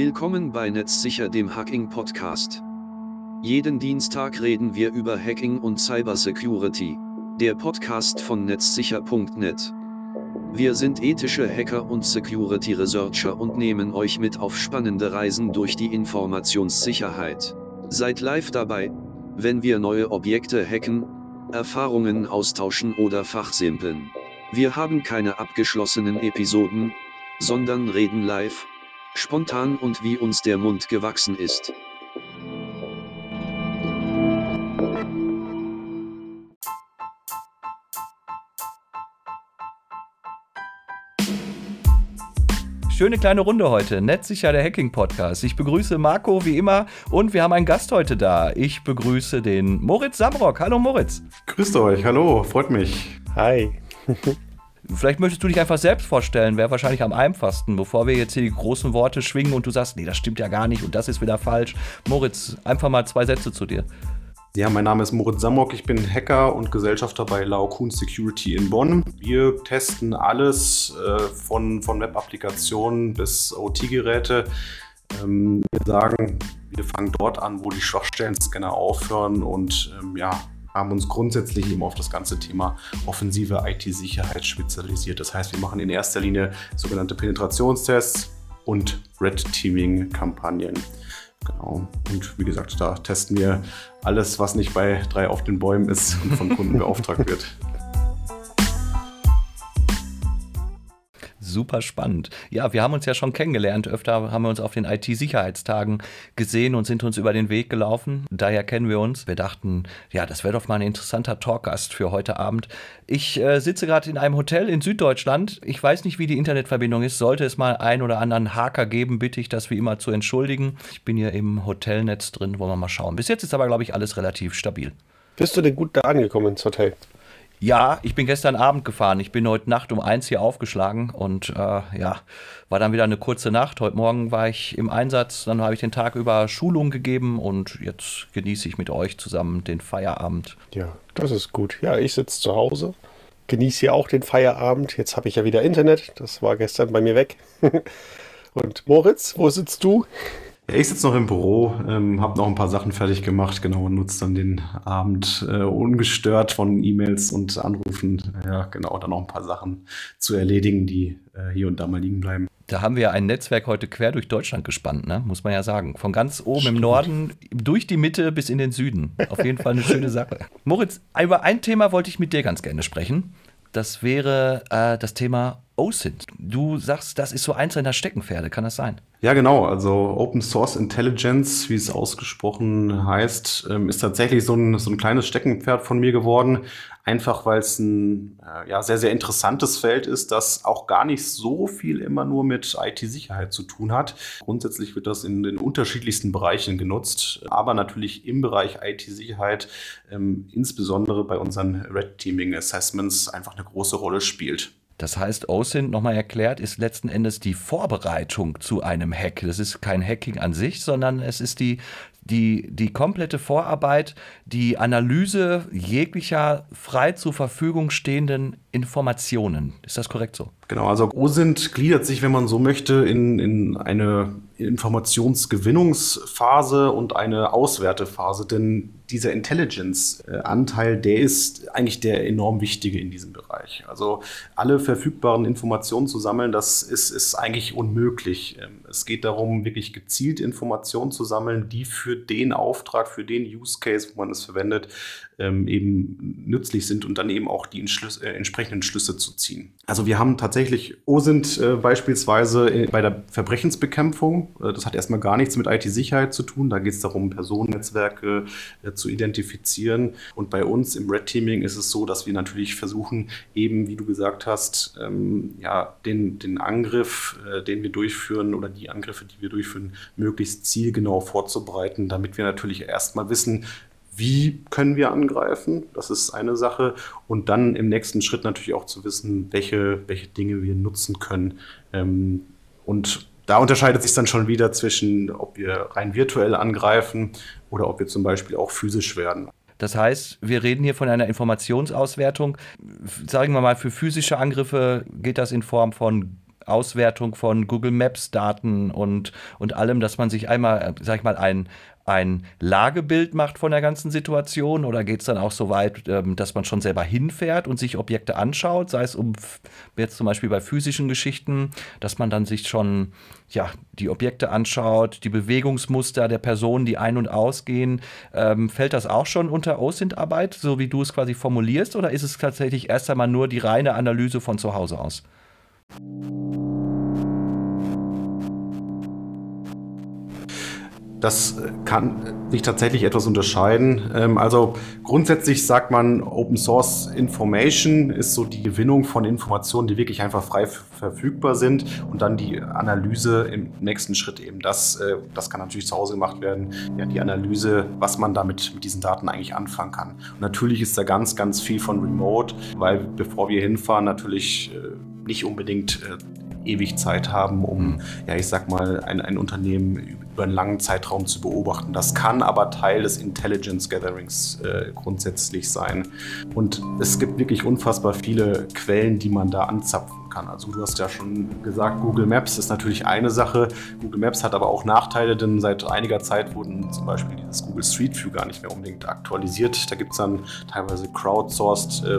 Willkommen bei Netzsicher, dem Hacking Podcast. Jeden Dienstag reden wir über Hacking und Cybersecurity. Der Podcast von netzsicher.net. Wir sind ethische Hacker und Security Researcher und nehmen euch mit auf spannende Reisen durch die Informationssicherheit. Seid live dabei, wenn wir neue Objekte hacken, Erfahrungen austauschen oder fachsimpeln. Wir haben keine abgeschlossenen Episoden, sondern reden live, spontan und wie uns der Mund gewachsen ist. Schöne kleine Runde heute. Netzsicher der Hacking Podcast. Ich begrüße Marco wie immer und wir haben einen Gast heute da. Ich begrüße den Moritz Samrock. Hallo Moritz. Grüßt euch, hallo, freut mich. Hi. Vielleicht möchtest du dich einfach selbst vorstellen, wäre wahrscheinlich am einfachsten, bevor wir jetzt hier die großen Worte schwingen und du sagst, nee, das stimmt ja gar nicht und das ist wieder falsch. Moritz, einfach mal zwei Sätze zu dir. Ja, mein Name ist Moritz Samrock, ich bin Hacker und Gesellschafter bei Laokun Security in Bonn. Wir testen alles äh, von, von Web-Applikationen bis OT-Geräte. Ähm, wir sagen, wir fangen dort an, wo die Schwachstellen-Scanner aufhören und ähm, ja, haben uns grundsätzlich eben auf das ganze Thema offensive IT-Sicherheit spezialisiert. Das heißt, wir machen in erster Linie sogenannte Penetrationstests und Red Teaming-Kampagnen. Genau. Und wie gesagt, da testen wir alles, was nicht bei drei auf den Bäumen ist und von Kunden beauftragt wird. Super spannend. Ja, wir haben uns ja schon kennengelernt. Öfter haben wir uns auf den IT-Sicherheitstagen gesehen und sind uns über den Weg gelaufen. Daher kennen wir uns. Wir dachten, ja, das wäre doch mal ein interessanter Talkgast für heute Abend. Ich äh, sitze gerade in einem Hotel in Süddeutschland. Ich weiß nicht, wie die Internetverbindung ist. Sollte es mal einen oder anderen Haker geben, bitte ich das wie immer zu entschuldigen. Ich bin hier im Hotelnetz drin, wollen wir mal schauen. Bis jetzt ist aber, glaube ich, alles relativ stabil. Bist du denn gut da angekommen ins Hotel? Ja, ich bin gestern Abend gefahren. Ich bin heute Nacht um eins hier aufgeschlagen und äh, ja, war dann wieder eine kurze Nacht. Heute Morgen war ich im Einsatz, dann habe ich den Tag über Schulung gegeben und jetzt genieße ich mit euch zusammen den Feierabend. Ja, das ist gut. Ja, ich sitze zu Hause, genieße hier auch den Feierabend. Jetzt habe ich ja wieder Internet. Das war gestern bei mir weg. und Moritz, wo sitzt du? Ich sitze noch im Büro, ähm, habe noch ein paar Sachen fertig gemacht, genau, und nutze dann den Abend äh, ungestört von E-Mails und Anrufen, ja, genau, dann noch ein paar Sachen zu erledigen, die äh, hier und da mal liegen bleiben. Da haben wir ein Netzwerk heute quer durch Deutschland gespannt, ne? muss man ja sagen. Von ganz oben Stimmt. im Norden durch die Mitte bis in den Süden. Auf jeden Fall eine schöne Sache. Moritz, über ein Thema wollte ich mit dir ganz gerne sprechen. Das wäre äh, das Thema OSINT. Du sagst, das ist so eins deiner Steckenpferde, kann das sein? Ja, genau. Also Open Source Intelligence, wie es ausgesprochen heißt, ähm, ist tatsächlich so ein, so ein kleines Steckenpferd von mir geworden. Einfach weil es ein äh, ja, sehr, sehr interessantes Feld ist, das auch gar nicht so viel immer nur mit IT-Sicherheit zu tun hat. Grundsätzlich wird das in den unterschiedlichsten Bereichen genutzt, aber natürlich im Bereich IT-Sicherheit, ähm, insbesondere bei unseren Red Teaming Assessments, einfach eine große Rolle spielt. Das heißt, OSINT, nochmal erklärt, ist letzten Endes die Vorbereitung zu einem Hack. Das ist kein Hacking an sich, sondern es ist die, die, die komplette Vorarbeit, die Analyse jeglicher frei zur Verfügung stehenden Informationen. Ist das korrekt so? Genau, also OSINT gliedert sich, wenn man so möchte, in, in eine Informationsgewinnungsphase und eine Auswertephase, denn dieser Intelligence-Anteil, der ist eigentlich der enorm wichtige in diesem Bereich. Also alle verfügbaren Informationen zu sammeln, das ist, ist eigentlich unmöglich. Ähm, es geht darum, wirklich gezielt Informationen zu sammeln, die für den Auftrag, für den Use Case, wo man es verwendet, ähm, eben nützlich sind und dann eben auch die Entschlüsse, äh, entsprechenden Schlüsse zu ziehen. Also wir haben tatsächlich OSINT äh, beispielsweise äh, bei der Verbrechensbekämpfung. Äh, das hat erstmal gar nichts mit IT-Sicherheit zu tun. Da geht es darum, Personennetzwerke äh, zu identifizieren. Und bei uns im Red Teaming ist es so, dass wir natürlich versuchen, eben, wie du gesagt hast, ähm, ja, den, den Angriff, äh, den wir durchführen oder die Angriffe, die wir durchführen, möglichst zielgenau vorzubereiten, damit wir natürlich erstmal wissen, wie können wir angreifen? Das ist eine Sache. Und dann im nächsten Schritt natürlich auch zu wissen, welche, welche Dinge wir nutzen können. Ähm, und da unterscheidet sich dann schon wieder zwischen, ob wir rein virtuell angreifen oder ob wir zum Beispiel auch physisch werden. Das heißt, wir reden hier von einer Informationsauswertung. Sagen wir mal, für physische Angriffe geht das in Form von Auswertung von Google Maps Daten und, und allem, dass man sich einmal, sag ich mal, ein, ein Lagebild macht von der ganzen Situation oder geht es dann auch so weit, ähm, dass man schon selber hinfährt und sich Objekte anschaut, sei es um jetzt zum Beispiel bei physischen Geschichten, dass man dann sich schon ja, die Objekte anschaut, die Bewegungsmuster der Personen, die ein- und ausgehen. Ähm, fällt das auch schon unter OSINT-Arbeit, so wie du es quasi formulierst, oder ist es tatsächlich erst einmal nur die reine Analyse von zu Hause aus? Das kann sich tatsächlich etwas unterscheiden. Ähm, also grundsätzlich sagt man, Open Source Information ist so die Gewinnung von Informationen, die wirklich einfach frei verfügbar sind und dann die Analyse im nächsten Schritt eben. Das, äh, das kann natürlich zu Hause gemacht werden. Ja, die Analyse, was man damit mit diesen Daten eigentlich anfangen kann. Und natürlich ist da ganz, ganz viel von Remote, weil bevor wir hinfahren, natürlich äh, nicht unbedingt äh, ewig Zeit haben, um, mhm. ja, ich sag mal, ein, ein Unternehmen über einen langen Zeitraum zu beobachten. Das kann aber Teil des Intelligence Gatherings äh, grundsätzlich sein. Und es gibt wirklich unfassbar viele Quellen, die man da anzapfen kann. Also du hast ja schon gesagt, Google Maps ist natürlich eine Sache. Google Maps hat aber auch Nachteile, denn seit einiger Zeit wurden zum Beispiel dieses Google Street View gar nicht mehr unbedingt aktualisiert. Da gibt es dann teilweise crowdsourced äh.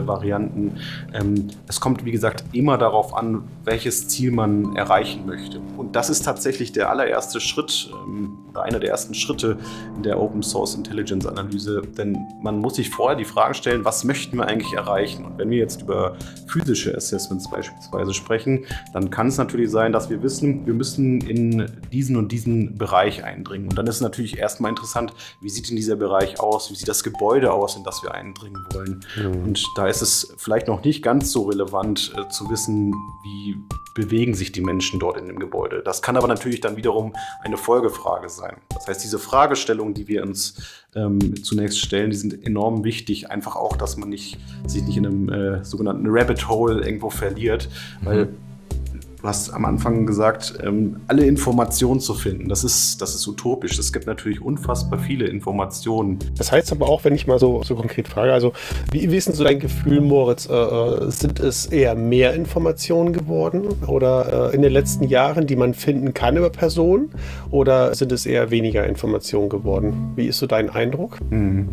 Ähm, es kommt, wie gesagt, immer darauf an, welches Ziel man erreichen möchte. Und das ist tatsächlich der allererste Schritt. Ähm, oder einer der ersten Schritte in der Open Source Intelligence Analyse, denn man muss sich vorher die Fragen stellen, was möchten wir eigentlich erreichen? Und wenn wir jetzt über physische Assessments beispielsweise sprechen, dann kann es natürlich sein, dass wir wissen, wir müssen in diesen und diesen Bereich eindringen. Und dann ist es natürlich erstmal interessant, wie sieht denn dieser Bereich aus? Wie sieht das Gebäude aus, in das wir eindringen wollen? Mhm. Und da ist es vielleicht noch nicht ganz so relevant äh, zu wissen, wie bewegen sich die Menschen dort in dem Gebäude. Das kann aber natürlich dann wiederum eine Folgefrage sein. Das heißt, diese Fragestellungen, die wir uns ähm, zunächst stellen, die sind enorm wichtig. Einfach auch, dass man nicht, sich nicht in einem äh, sogenannten Rabbit Hole irgendwo verliert, mhm. weil du hast am Anfang gesagt, ähm, alle Informationen zu finden, das ist, das ist utopisch. Es gibt natürlich unfassbar viele Informationen. Das heißt aber auch, wenn ich mal so, so konkret frage, also wie, wie ist denn so dein Gefühl, Moritz? Äh, äh sind es eher mehr Informationen geworden oder äh, in den letzten Jahren, die man finden kann über Personen oder sind es eher weniger Informationen geworden? Wie ist so dein Eindruck? Mhm.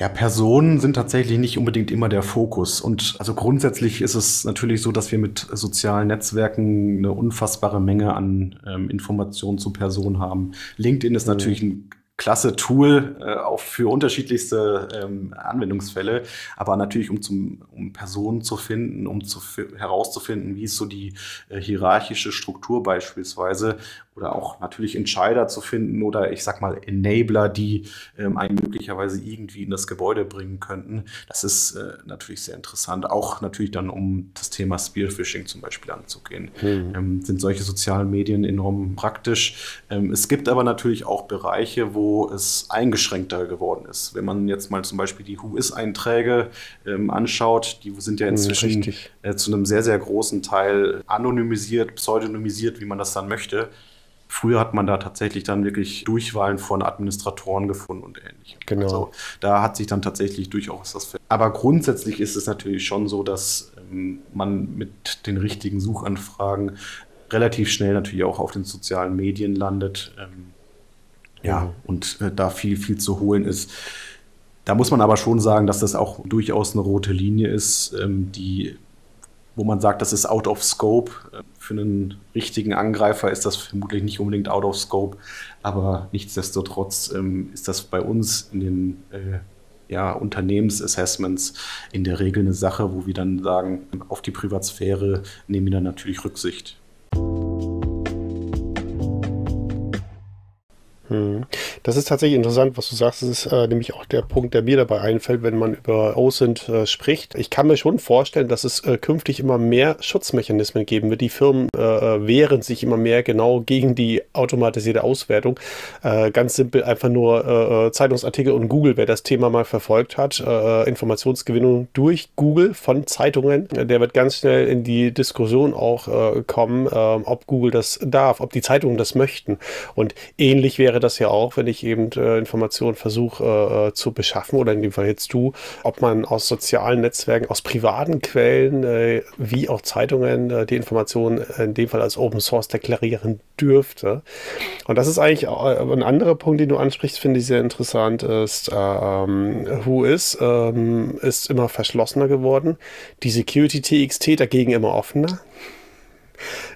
Ja, Personen sind tatsächlich nicht unbedingt immer der Fokus. Und also grundsätzlich ist es natürlich so, dass wir mit sozialen Netzwerken eine unfassbare Menge an ähm, Informationen zu Personen haben. LinkedIn ist mhm. natürlich ein klasse Tool äh, auch für unterschiedlichste ähm, Anwendungsfälle, aber natürlich um zum um Personen zu finden, um zu herauszufinden, wie ist so die äh, hierarchische Struktur beispielsweise oder auch natürlich Entscheider zu finden oder ich sag mal Enabler, die ähm, einen möglicherweise irgendwie in das Gebäude bringen könnten. Das ist äh, natürlich sehr interessant. Auch natürlich dann, um das Thema Spearfishing zum Beispiel anzugehen, mhm. ähm, sind solche sozialen Medien enorm praktisch. Ähm, es gibt aber natürlich auch Bereiche, wo es eingeschränkter geworden ist. Wenn man jetzt mal zum Beispiel die Who-Is-Einträge ähm, anschaut, die sind ja hm, inzwischen äh, zu einem sehr, sehr großen Teil anonymisiert, pseudonymisiert, wie man das dann möchte. Früher hat man da tatsächlich dann wirklich Durchwahlen von Administratoren gefunden und ähnlichem. Genau. Also da hat sich dann tatsächlich durchaus das. Aber grundsätzlich ist es natürlich schon so, dass ähm, man mit den richtigen Suchanfragen relativ schnell natürlich auch auf den sozialen Medien landet. Ähm, ja, mhm. und äh, da viel, viel zu holen ist. Da muss man aber schon sagen, dass das auch durchaus eine rote Linie ist, ähm, die wo man sagt, das ist out of scope. Für einen richtigen Angreifer ist das vermutlich nicht unbedingt out of scope, aber nichtsdestotrotz ähm, ist das bei uns in den äh, ja, Unternehmensassessments in der Regel eine Sache, wo wir dann sagen, auf die Privatsphäre nehmen wir dann natürlich Rücksicht. Das ist tatsächlich interessant, was du sagst. Das ist äh, nämlich auch der Punkt, der mir dabei einfällt, wenn man über OSINT äh, spricht. Ich kann mir schon vorstellen, dass es äh, künftig immer mehr Schutzmechanismen geben wird. Die Firmen äh, äh, wehren sich immer mehr genau gegen die automatisierte Auswertung. Äh, ganz simpel einfach nur Zeitungsartikel und Google, wer das Thema mal verfolgt hat, Informationsgewinnung durch Google von Zeitungen, der wird ganz schnell in die Diskussion auch kommen, ob Google das darf, ob die Zeitungen das möchten. Und ähnlich wäre das ja auch, wenn ich eben äh, Informationen versuche äh, äh, zu beschaffen, oder in dem Fall jetzt du, ob man aus sozialen Netzwerken, aus privaten Quellen, äh, wie auch Zeitungen, äh, die Informationen in dem Fall als Open Source deklarieren dürfte. Und das ist eigentlich ein anderer Punkt, den du ansprichst, finde ich sehr interessant, ist, ähm, Who is ähm, ist immer verschlossener geworden. Die Security TXT dagegen immer offener.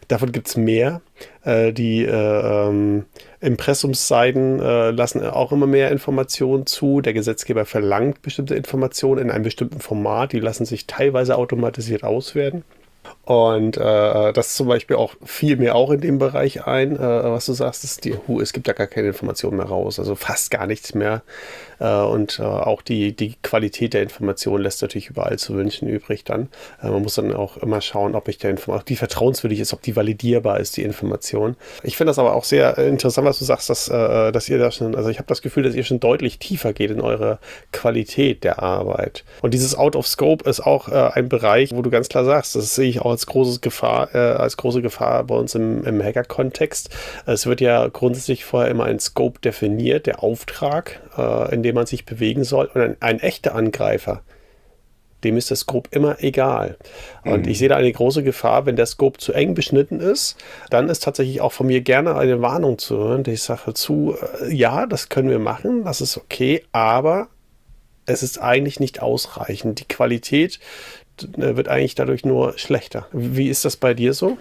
Davon gibt es mehr. Äh, die äh, ähm, Impressumsseiten äh, lassen auch immer mehr Informationen zu. Der Gesetzgeber verlangt bestimmte Informationen in einem bestimmten Format. Die lassen sich teilweise automatisiert auswerten. Und äh, das zum Beispiel auch fiel mir auch in dem Bereich ein, äh, was du sagst, ist die, hu, es gibt ja gar keine Informationen mehr raus, also fast gar nichts mehr. Äh, und äh, auch die, die Qualität der Information lässt natürlich überall zu wünschen übrig dann. Äh, man muss dann auch immer schauen, ob ich der Information, die vertrauenswürdig ist, ob die validierbar ist, die Information. Ich finde das aber auch sehr interessant, was du sagst, dass, äh, dass ihr da schon, also ich habe das Gefühl, dass ihr schon deutlich tiefer geht in eure Qualität der Arbeit. Und dieses Out of Scope ist auch äh, ein Bereich, wo du ganz klar sagst, das sehe ich auch als großes Gefahr, äh, als große Gefahr bei uns im, im Hacker-Kontext. Es wird ja grundsätzlich vorher immer ein Scope definiert, der Auftrag, in dem man sich bewegen soll. Und ein, ein echter Angreifer, dem ist das Scope immer egal. Und mhm. ich sehe da eine große Gefahr, wenn der Scope zu eng beschnitten ist, dann ist tatsächlich auch von mir gerne eine Warnung zu hören, die ich sage zu, äh, ja, das können wir machen, das ist okay, aber es ist eigentlich nicht ausreichend. Die Qualität äh, wird eigentlich dadurch nur schlechter. Wie ist das bei dir so?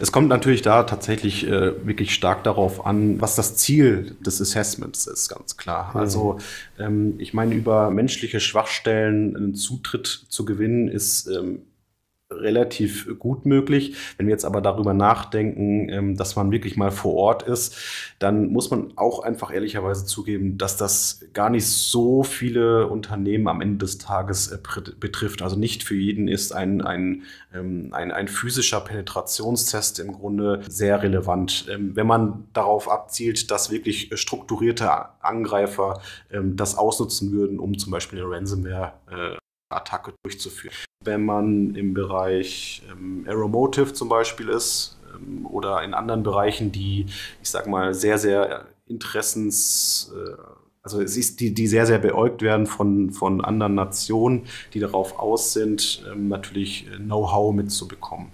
Es kommt natürlich da tatsächlich äh, wirklich stark darauf an, was das Ziel des Assessments ist, ganz klar. Mhm. Also ähm, ich meine, über menschliche Schwachstellen einen Zutritt zu gewinnen, ist ähm, relativ gut möglich. Wenn wir jetzt aber darüber nachdenken, ähm, dass man wirklich mal vor Ort ist, dann muss man auch einfach ehrlicherweise zugeben, dass das gar nicht so viele Unternehmen am Ende des Tages äh, betrifft. Also nicht für jeden ist ein, ein, ähm, ein, ein physischer Penetrationstest im Grunde sehr relevant. Ähm, wenn man darauf abzielt, dass wirklich strukturierte Angreifer das ausnutzen würden, um zum Beispiel eine Ransomware äh, Attacke durchzuführen. Wenn man im Bereich ähm, Aeromotive zum Beispiel ist ähm, oder in anderen Bereichen, die, ich sag mal, sehr, sehr Interessens, äh, also es ist, die, die sehr, sehr beäugt werden von, von anderen Nationen, die darauf aus sind, ähm, natürlich Know-how mitzubekommen.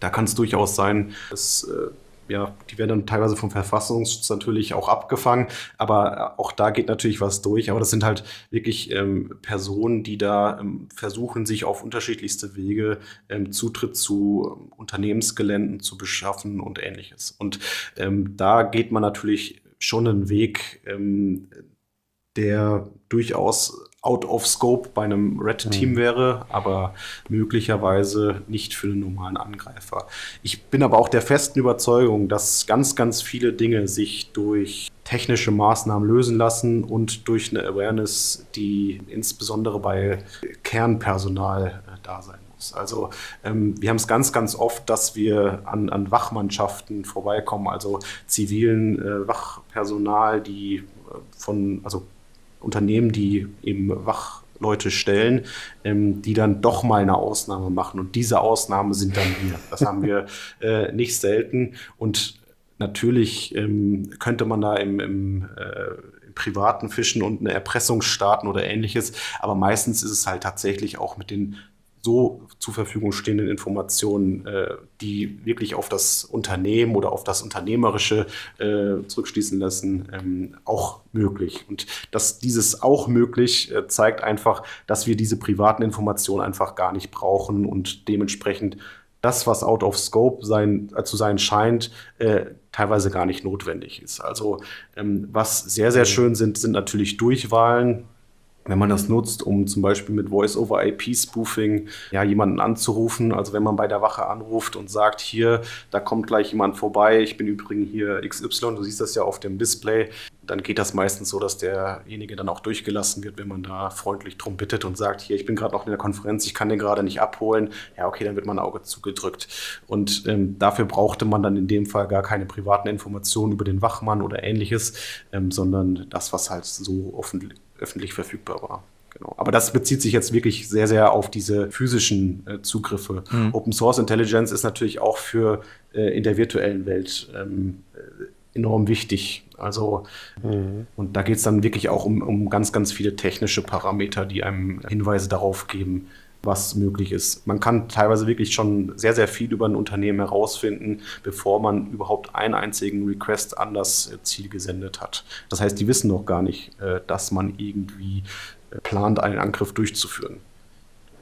Da kann es durchaus sein, dass äh, ja, die werden dann teilweise vom Verfassungsschutz natürlich auch abgefangen, aber auch da geht natürlich was durch. Aber das sind halt wirklich ähm, Personen, die da ähm, versuchen, sich auf unterschiedlichste Wege ähm, Zutritt zu ähm, Unternehmensgeländen zu beschaffen und ähnliches. Und ähm, da geht man natürlich schon einen Weg, ähm, der durchaus out of scope bei einem Red Team mhm. wäre, aber möglicherweise nicht für einen normalen Angreifer. Ich bin aber auch der festen Überzeugung, dass ganz, ganz viele Dinge sich durch technische Maßnahmen lösen lassen und durch eine Awareness, die insbesondere bei Kernpersonal äh, da sein muss. Also ähm, wir haben es ganz, ganz oft, dass wir an, an Wachmannschaften vorbeikommen, also zivilen äh, Wachpersonal, die äh, von, also Unternehmen, die eben Wachleute stellen, ähm, die dann doch mal eine Ausnahme machen. Und diese Ausnahme sind dann wir. Das haben wir äh, nicht selten. Und natürlich ähm, könnte man da im, im, äh, im privaten Fischen und eine Erpressung starten oder ähnliches. Aber meistens ist es halt tatsächlich auch mit den so zur Verfügung stehenden Informationen, äh, die wirklich auf das Unternehmen oder auf das Unternehmerische äh, zurückschließen lassen, ähm, auch möglich. Und dass dieses auch möglich äh, zeigt einfach, dass wir diese privaten Informationen einfach gar nicht brauchen und dementsprechend das, was out of scope sein, äh, zu sein scheint, äh, teilweise gar nicht notwendig ist. Also ähm, was sehr, sehr schön sind, sind natürlich Durchwahlen wenn man das nutzt, um zum Beispiel mit Voice-over-IP-Spoofing ja, jemanden anzurufen. Also wenn man bei der Wache anruft und sagt, hier, da kommt gleich jemand vorbei, ich bin übrigens hier XY, du siehst das ja auf dem Display, dann geht das meistens so, dass derjenige dann auch durchgelassen wird, wenn man da freundlich drum bittet und sagt, hier, ich bin gerade noch in der Konferenz, ich kann den gerade nicht abholen. Ja, okay, dann wird mein Auge zugedrückt. Und ähm, dafür brauchte man dann in dem Fall gar keine privaten Informationen über den Wachmann oder ähnliches, ähm, sondern das, was halt so offen öffentlich verfügbar war. Genau. Aber das bezieht sich jetzt wirklich sehr, sehr auf diese physischen äh, Zugriffe. Mhm. Open Source Intelligence ist natürlich auch für äh, in der virtuellen Welt ähm, enorm wichtig. Also, mhm. und da geht es dann wirklich auch um, um ganz, ganz viele technische Parameter, die einem Hinweise darauf geben, was möglich ist. Man kann teilweise wirklich schon sehr, sehr viel über ein Unternehmen herausfinden, bevor man überhaupt einen einzigen Request an das Ziel gesendet hat. Das heißt, die wissen noch gar nicht, äh, dass man irgendwie äh, plant, einen Angriff durchzuführen.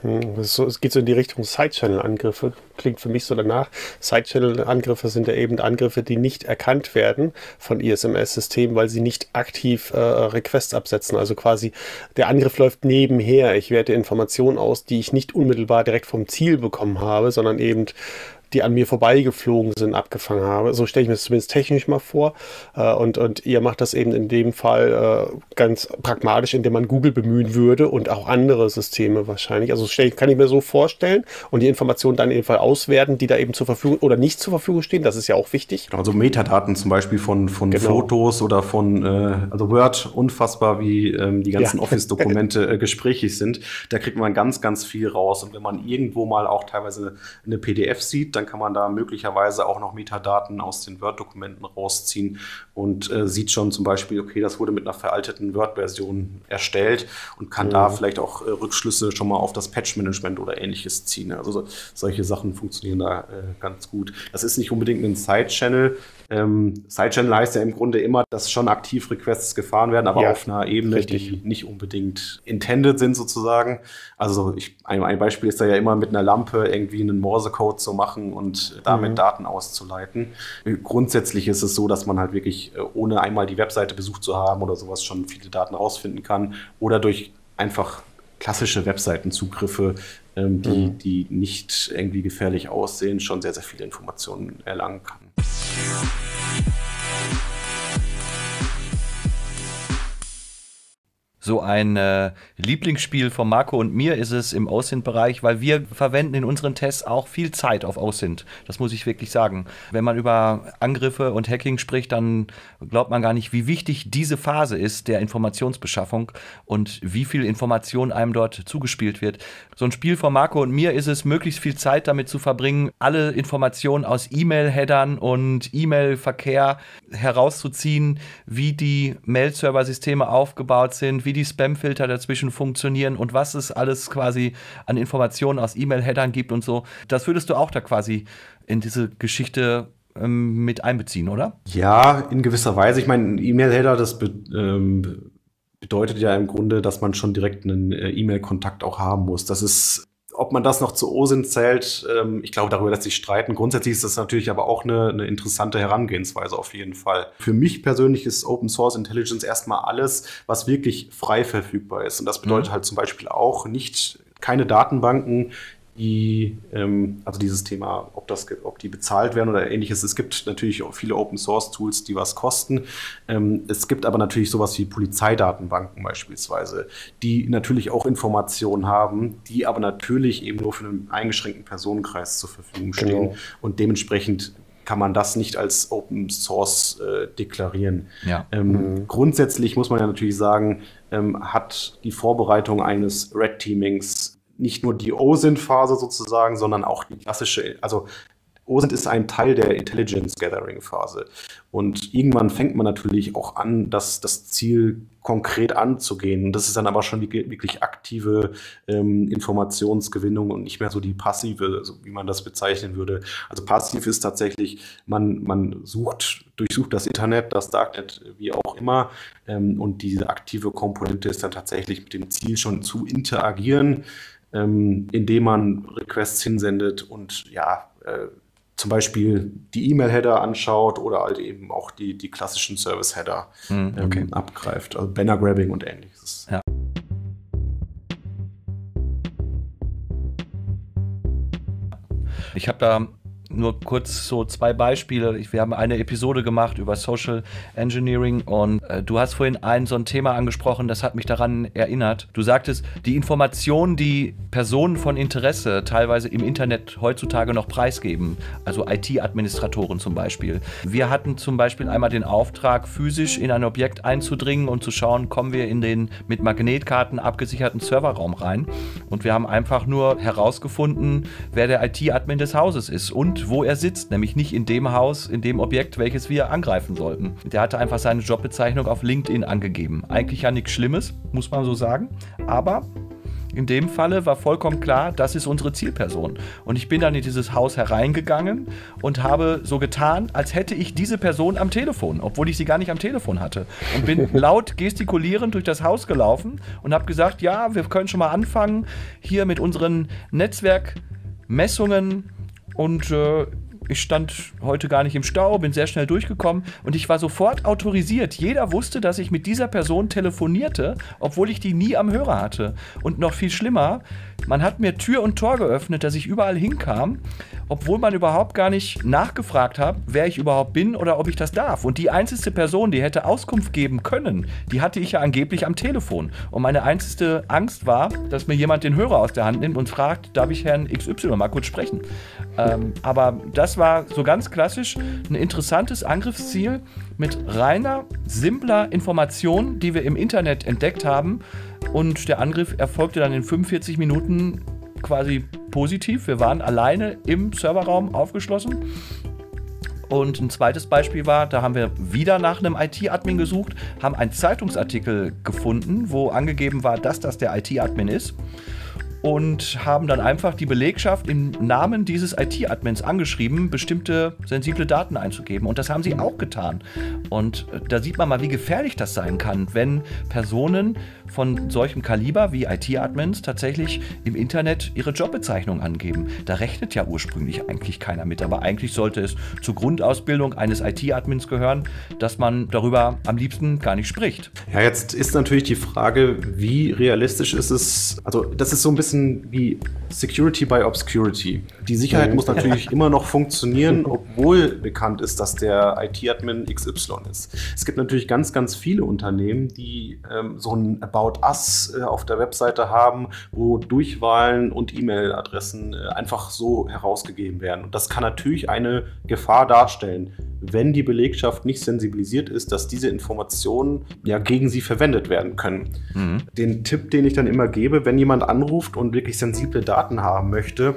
Hm, es geht so in die Richtung Side-Channel-Angriffe. Klingt für mich so danach. Side-Channel-Angriffe sind ja eben Angriffe, die nicht erkannt werden von ISMS-Systemen, weil sie nicht aktiv äh, Requests absetzen. Also quasi der Angriff läuft nebenher. Ich werte Informationen aus, die ich nicht unmittelbar direkt vom Ziel bekommen habe, sondern eben die an mir vorbeigeflogen sind, abgefangen habe. So stelle ich mir das zumindest technisch mal vor. Äh, und, und ihr macht das eben in dem Fall äh, ganz pragmatisch, indem man Google bemühen würde und auch andere Systeme wahrscheinlich. Also kann ich mir so vorstellen und die Informationen dann in dem Fall auswerten, die da eben zur Verfügung oder nicht zur Verfügung stehen. Das ist ja auch wichtig. Also Metadaten zum Beispiel von, von genau. Fotos oder von, äh, also Word, unfassbar, wie ähm, die ganzen ja. Office-Dokumente gesprächig sind. Da kriegt man ganz, ganz viel raus. Und wenn man irgendwo mal auch teilweise eine PDF sieht, dann kann man da möglicherweise auch noch Metadaten aus den Word-Dokumenten rausziehen und äh, sieht schon zum Beispiel, okay, das wurde mit einer veralteten Word-Version erstellt und kann mhm. da vielleicht auch äh, Rückschlüsse schon mal auf das Patch-Management oder ähnliches ziehen. Also so, solche Sachen funktionieren da äh, ganz gut. Das ist nicht unbedingt ein Side-Channel, ähm, Sidechannel heißt ja im Grunde immer, dass schon aktiv Requests gefahren werden, aber ja, auf einer Ebene, richtig. die nicht unbedingt intended sind sozusagen. Also ich, ein, ein, Beispiel ist da ja immer mit einer Lampe irgendwie einen Morse-Code zu machen und damit mhm. Daten auszuleiten. Grundsätzlich ist es so, dass man halt wirklich, äh, ohne einmal die Webseite besucht zu haben oder sowas, schon viele Daten rausfinden kann oder durch einfach klassische Webseitenzugriffe, ähm, die, mhm. die nicht irgendwie gefährlich aussehen, schon sehr, sehr viele Informationen erlangen kann. Peace. So ein äh, Lieblingsspiel von Marco und mir ist es im OSINT-Bereich, weil wir verwenden in unseren Tests auch viel Zeit auf OSINT. Das muss ich wirklich sagen. Wenn man über Angriffe und Hacking spricht, dann glaubt man gar nicht, wie wichtig diese Phase ist der Informationsbeschaffung und wie viel Information einem dort zugespielt wird. So ein Spiel von Marco und mir ist es, möglichst viel Zeit damit zu verbringen, alle Informationen aus E-Mail-Headern und E-Mail-Verkehr herauszuziehen, wie die Mail-Server-Systeme aufgebaut sind, wie die Spam-Filter dazwischen funktionieren und was es alles quasi an Informationen aus E-Mail-Headern gibt und so. Das würdest du auch da quasi in diese Geschichte ähm, mit einbeziehen, oder? Ja, in gewisser Weise. Ich meine, E-Mail-Header, das be ähm, bedeutet ja im Grunde, dass man schon direkt einen äh, E-Mail-Kontakt auch haben muss. Das ist ob man das noch zu OSIN zählt, ähm, ich glaube, darüber lässt sich streiten. Grundsätzlich ist das natürlich aber auch eine, eine, interessante Herangehensweise auf jeden Fall. Für mich persönlich ist Open Source Intelligence erstmal alles, was wirklich frei verfügbar ist. Und das bedeutet mhm. halt zum Beispiel auch nicht keine Datenbanken, die, ähm, also dieses Thema, ob, das, ob die bezahlt werden oder ähnliches. Es gibt natürlich auch viele Open Source Tools, die was kosten. Ähm, es gibt aber natürlich sowas wie Polizeidatenbanken beispielsweise, die natürlich auch Informationen haben, die aber natürlich eben nur für einen eingeschränkten Personenkreis zur Verfügung stehen. Genau. Und dementsprechend kann man das nicht als Open Source äh, deklarieren. Ja. Ähm, mhm. Grundsätzlich muss man ja natürlich sagen, ähm, hat die Vorbereitung eines Red Teamings nicht nur die OSINT-Phase sozusagen, sondern auch die klassische, also OSINT ist ein Teil der Intelligence Gathering Phase. Und irgendwann fängt man natürlich auch an, das, das Ziel konkret anzugehen. Das ist dann aber schon wirklich aktive ähm, Informationsgewinnung und nicht mehr so die passive, so wie man das bezeichnen würde. Also passiv ist tatsächlich, man, man sucht, durchsucht das Internet, das Darknet, wie auch immer. Ähm, und diese aktive Komponente ist dann tatsächlich mit dem Ziel schon zu interagieren ähm, indem man Requests hinsendet und ja, äh, zum Beispiel die E-Mail-Header anschaut oder halt eben auch die, die klassischen Service-Header hm, okay. ähm, abgreift, also Banner-Grabbing und ähnliches. Ja. Ich habe da nur kurz so zwei Beispiele. Wir haben eine Episode gemacht über Social Engineering und äh, du hast vorhin ein so ein Thema angesprochen, das hat mich daran erinnert. Du sagtest, die Informationen, die Personen von Interesse teilweise im Internet heutzutage noch preisgeben, also IT-Administratoren zum Beispiel. Wir hatten zum Beispiel einmal den Auftrag, physisch in ein Objekt einzudringen und zu schauen, kommen wir in den mit Magnetkarten abgesicherten Serverraum rein. Und wir haben einfach nur herausgefunden, wer der IT-Admin des Hauses ist und wo er sitzt, nämlich nicht in dem Haus, in dem Objekt, welches wir angreifen sollten. Der hatte einfach seine Jobbezeichnung auf LinkedIn angegeben. Eigentlich ja nichts Schlimmes, muss man so sagen, aber in dem Falle war vollkommen klar, das ist unsere Zielperson. Und ich bin dann in dieses Haus hereingegangen und habe so getan, als hätte ich diese Person am Telefon, obwohl ich sie gar nicht am Telefon hatte. Und bin laut gestikulierend durch das Haus gelaufen und habe gesagt, ja, wir können schon mal anfangen hier mit unseren Netzwerkmessungen und äh, ich stand heute gar nicht im Stau, bin sehr schnell durchgekommen und ich war sofort autorisiert. Jeder wusste, dass ich mit dieser Person telefonierte, obwohl ich die nie am Hörer hatte. Und noch viel schlimmer, man hat mir Tür und Tor geöffnet, dass ich überall hinkam, obwohl man überhaupt gar nicht nachgefragt hat, wer ich überhaupt bin oder ob ich das darf. Und die einzige Person, die hätte Auskunft geben können, die hatte ich ja angeblich am Telefon. Und meine einzige Angst war, dass mir jemand den Hörer aus der Hand nimmt und fragt, darf ich Herrn XY mal kurz sprechen. Ähm, aber das war so ganz klassisch ein interessantes Angriffsziel mit reiner, simpler Information, die wir im Internet entdeckt haben und der Angriff erfolgte dann in 45 Minuten quasi positiv. Wir waren alleine im Serverraum aufgeschlossen. Und ein zweites Beispiel war, da haben wir wieder nach einem IT-Admin gesucht, haben einen Zeitungsartikel gefunden, wo angegeben war, dass das der IT-Admin ist und haben dann einfach die Belegschaft im Namen dieses IT-Admins angeschrieben, bestimmte sensible Daten einzugeben. Und das haben sie auch getan. Und äh, da sieht man mal, wie gefährlich das sein kann, wenn Personen von solchem Kaliber wie IT-Admins tatsächlich im Internet ihre Jobbezeichnung angeben. Da rechnet ja ursprünglich eigentlich keiner mit, aber eigentlich sollte es zur Grundausbildung eines IT-Admins gehören, dass man darüber am liebsten gar nicht spricht. Ja, jetzt ist natürlich die Frage, wie realistisch ist es, also das ist so ein bisschen wie Security by Obscurity. Die Sicherheit muss natürlich immer noch funktionieren, obwohl bekannt ist, dass der IT-Admin XY ist. Es gibt natürlich ganz, ganz viele Unternehmen, die ähm, so ein About Us äh, auf der Webseite haben, wo Durchwahlen und E-Mail-Adressen äh, einfach so herausgegeben werden. Und das kann natürlich eine Gefahr darstellen, wenn die Belegschaft nicht sensibilisiert ist, dass diese Informationen ja gegen sie verwendet werden können. Mhm. Den Tipp, den ich dann immer gebe, wenn jemand anruft und wirklich sensible Daten haben möchte,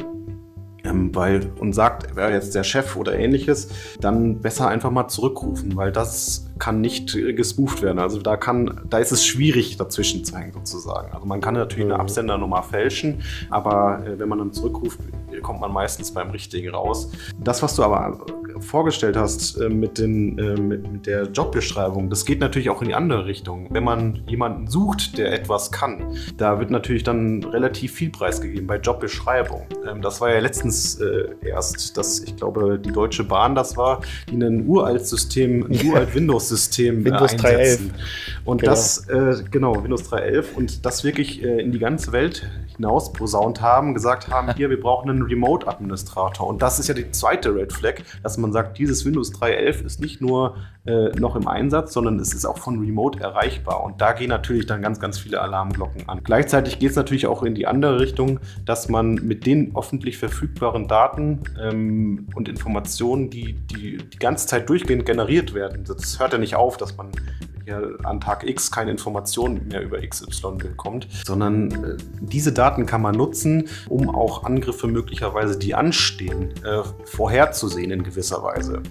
ähm, weil und sagt, wäre jetzt der Chef oder ähnliches, dann besser einfach mal zurückrufen, weil das kann nicht äh, gespooft werden. Also da kann, da ist es schwierig dazwischen zu hängen sozusagen. Also man kann natürlich eine mhm. Absendernummer fälschen, aber äh, wenn man dann zurückruft, kommt man meistens beim Richtigen raus. Das, was du aber vorgestellt hast äh, mit, den, äh, mit, mit, der Jobbeschreibung, das geht natürlich auch in die andere Richtung. Wenn man jemanden sucht, der etwas kann, da wird natürlich dann relativ viel preisgegeben bei Jobbeschreibung. Ähm, das war ja letztens äh, erst, dass ich glaube, die Deutsche Bahn das war, die ein uralt System, ein uralt Windows-System Windows einsetzen. 3.11. Und genau. das, äh, genau, Windows 3.11 und das wirklich äh, in die ganze Welt hinaus posaunt haben, gesagt haben, hier, wir brauchen einen Remote-Administrator. Und das ist ja die zweite Red Flag, dass man sagt, dieses Windows 3.11 ist nicht nur äh, noch im Einsatz, sondern es ist auch von Remote erreichbar. Und da gehen natürlich dann ganz, ganz viele Alarmglocken an. Gleichzeitig geht es natürlich auch in die andere Richtung, dass man mit den öffentlich verfügbaren Daten ähm, und Informationen, die, die die ganze Zeit durchgehend generiert werden, das hört ja nicht auf, dass man an Tag X keine Informationen mehr über XY bekommt, sondern äh, diese Daten kann man nutzen, um auch Angriffe möglicherweise, die anstehen, äh, vorherzusehen in gewisser Weise.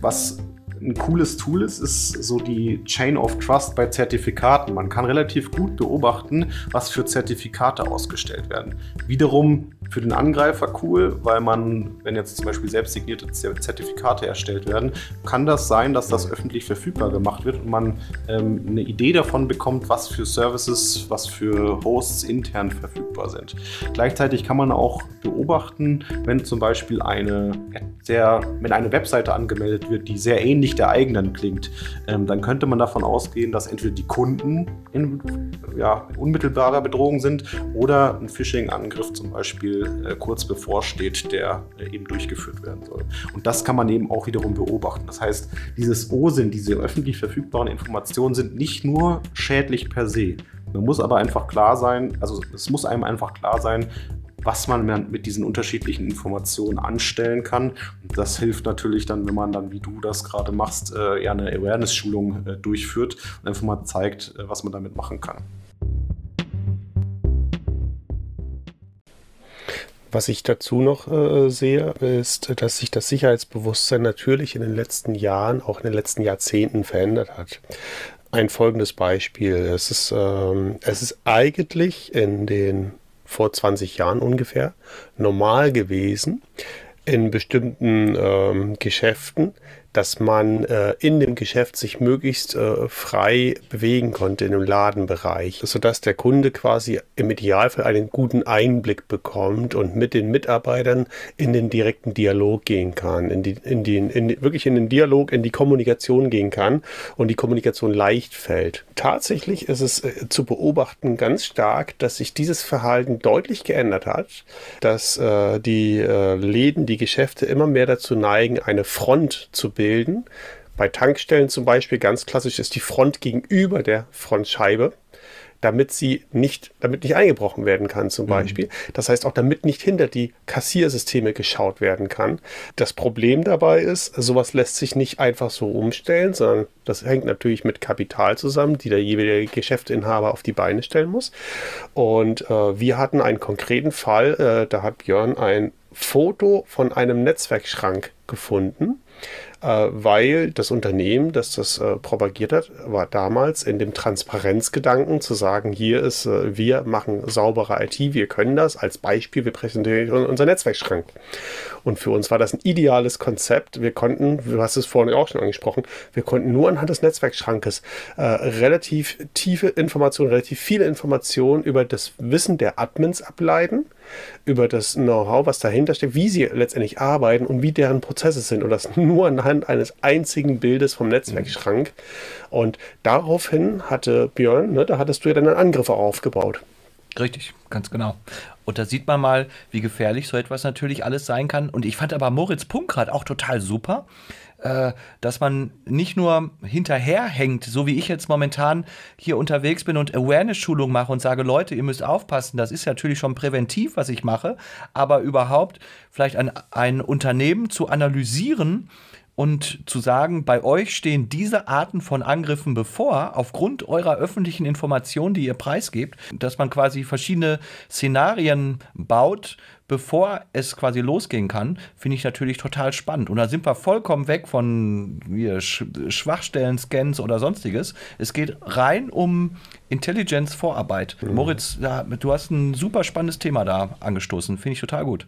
Was ein cooles Tool ist, ist so die Chain of Trust bei Zertifikaten. Man kann relativ gut beobachten, was für Zertifikate ausgestellt werden. Wiederum für den Angreifer cool, weil man, wenn jetzt zum Beispiel selbst signierte Zertifikate erstellt werden, kann das sein, dass das öffentlich verfügbar gemacht wird und man ähm, eine Idee davon bekommt, was für Services, was für Hosts intern verfügbar sind. Gleichzeitig kann man auch beobachten, wenn zum Beispiel eine sehr, wenn eine Webseite angemeldet wird, die sehr ähnlich der eigenen klingt, ähm, dann könnte man davon ausgehen, dass entweder die Kunden in ja, unmittelbarer Bedrohung sind oder ein Phishing-Angriff zum Beispiel äh, kurz bevorsteht, der äh, eben durchgeführt werden soll. Und das kann man eben auch wiederum beobachten. Das heißt, dieses OSINT, diese öffentlich verfügbaren Informationen sind nicht nur schädlich per se. Man muss aber einfach klar sein, also es muss einem einfach klar sein, was man mit diesen unterschiedlichen Informationen anstellen kann. Und das hilft natürlich dann, wenn man dann, wie du das gerade machst, äh, eher eine Awareness-Schulung äh, durchführt und einfach mal zeigt, äh, was man damit machen kann. Was ich dazu noch äh, sehe, ist, dass sich das Sicherheitsbewusstsein natürlich in den letzten Jahren, auch in den letzten Jahrzehnten verändert hat. Ein folgendes Beispiel. Es ist, ähm, es ist eigentlich in den vor 20 Jahren ungefähr normal gewesen, in bestimmten ähm, Geschäften dass man äh, in dem Geschäft sich möglichst äh, frei bewegen konnte in dem Ladenbereich, sodass der Kunde quasi im Idealfall einen guten Einblick bekommt und mit den Mitarbeitern in den direkten Dialog gehen kann, in die, in die, in, wirklich in den Dialog, in die Kommunikation gehen kann und die Kommunikation leicht fällt. Tatsächlich ist es äh, zu beobachten ganz stark, dass sich dieses Verhalten deutlich geändert hat, dass äh, die äh, Läden, die Geschäfte immer mehr dazu neigen, eine Front zu bilden bilden. Bei Tankstellen zum Beispiel ganz klassisch ist die Front gegenüber der Frontscheibe, damit sie nicht, damit nicht eingebrochen werden kann zum mhm. Beispiel. Mhm. Das heißt auch, damit nicht hinter die Kassiersysteme geschaut werden kann. Das Problem dabei ist, sowas lässt sich nicht einfach so umstellen, sondern das hängt natürlich mit Kapital zusammen, die der jeweilige Geschäftsinhaber auf die Beine stellen muss. Und äh, wir hatten einen konkreten Fall, äh, da hat Björn ein Foto von einem Netzwerkschrank gefunden weil das Unternehmen, das das äh, propagiert hat, war damals in dem Transparenzgedanken zu sagen, hier ist, äh, wir machen saubere IT, wir können das. Als Beispiel, wir präsentieren unser Netzwerkschrank. Und für uns war das ein ideales Konzept. Wir konnten, du hast es vorhin auch schon angesprochen, wir konnten nur anhand des Netzwerkschrankes äh, relativ tiefe Informationen, relativ viele Informationen über das Wissen der Admins ableiten über das Know-how, was dahinter steht, wie sie letztendlich arbeiten und wie deren Prozesse sind. Und das nur anhand eines einzigen Bildes vom Netzwerkschrank. Und daraufhin hatte Björn, ne, da hattest du ja dann einen Angriff aufgebaut. Richtig, ganz genau. Und da sieht man mal, wie gefährlich so etwas natürlich alles sein kann. Und ich fand aber Moritz Punkt gerade auch total super, äh, dass man nicht nur hinterherhängt, so wie ich jetzt momentan hier unterwegs bin und Awareness-Schulung mache und sage, Leute, ihr müsst aufpassen, das ist natürlich schon präventiv, was ich mache, aber überhaupt vielleicht ein, ein Unternehmen zu analysieren, und zu sagen, bei euch stehen diese Arten von Angriffen bevor, aufgrund eurer öffentlichen Informationen, die ihr preisgebt, dass man quasi verschiedene Szenarien baut, bevor es quasi losgehen kann, finde ich natürlich total spannend. Und da sind wir vollkommen weg von Sch Schwachstellen-Scans oder sonstiges. Es geht rein um Intelligence-Vorarbeit. Mhm. Moritz, du hast ein super spannendes Thema da angestoßen. Finde ich total gut.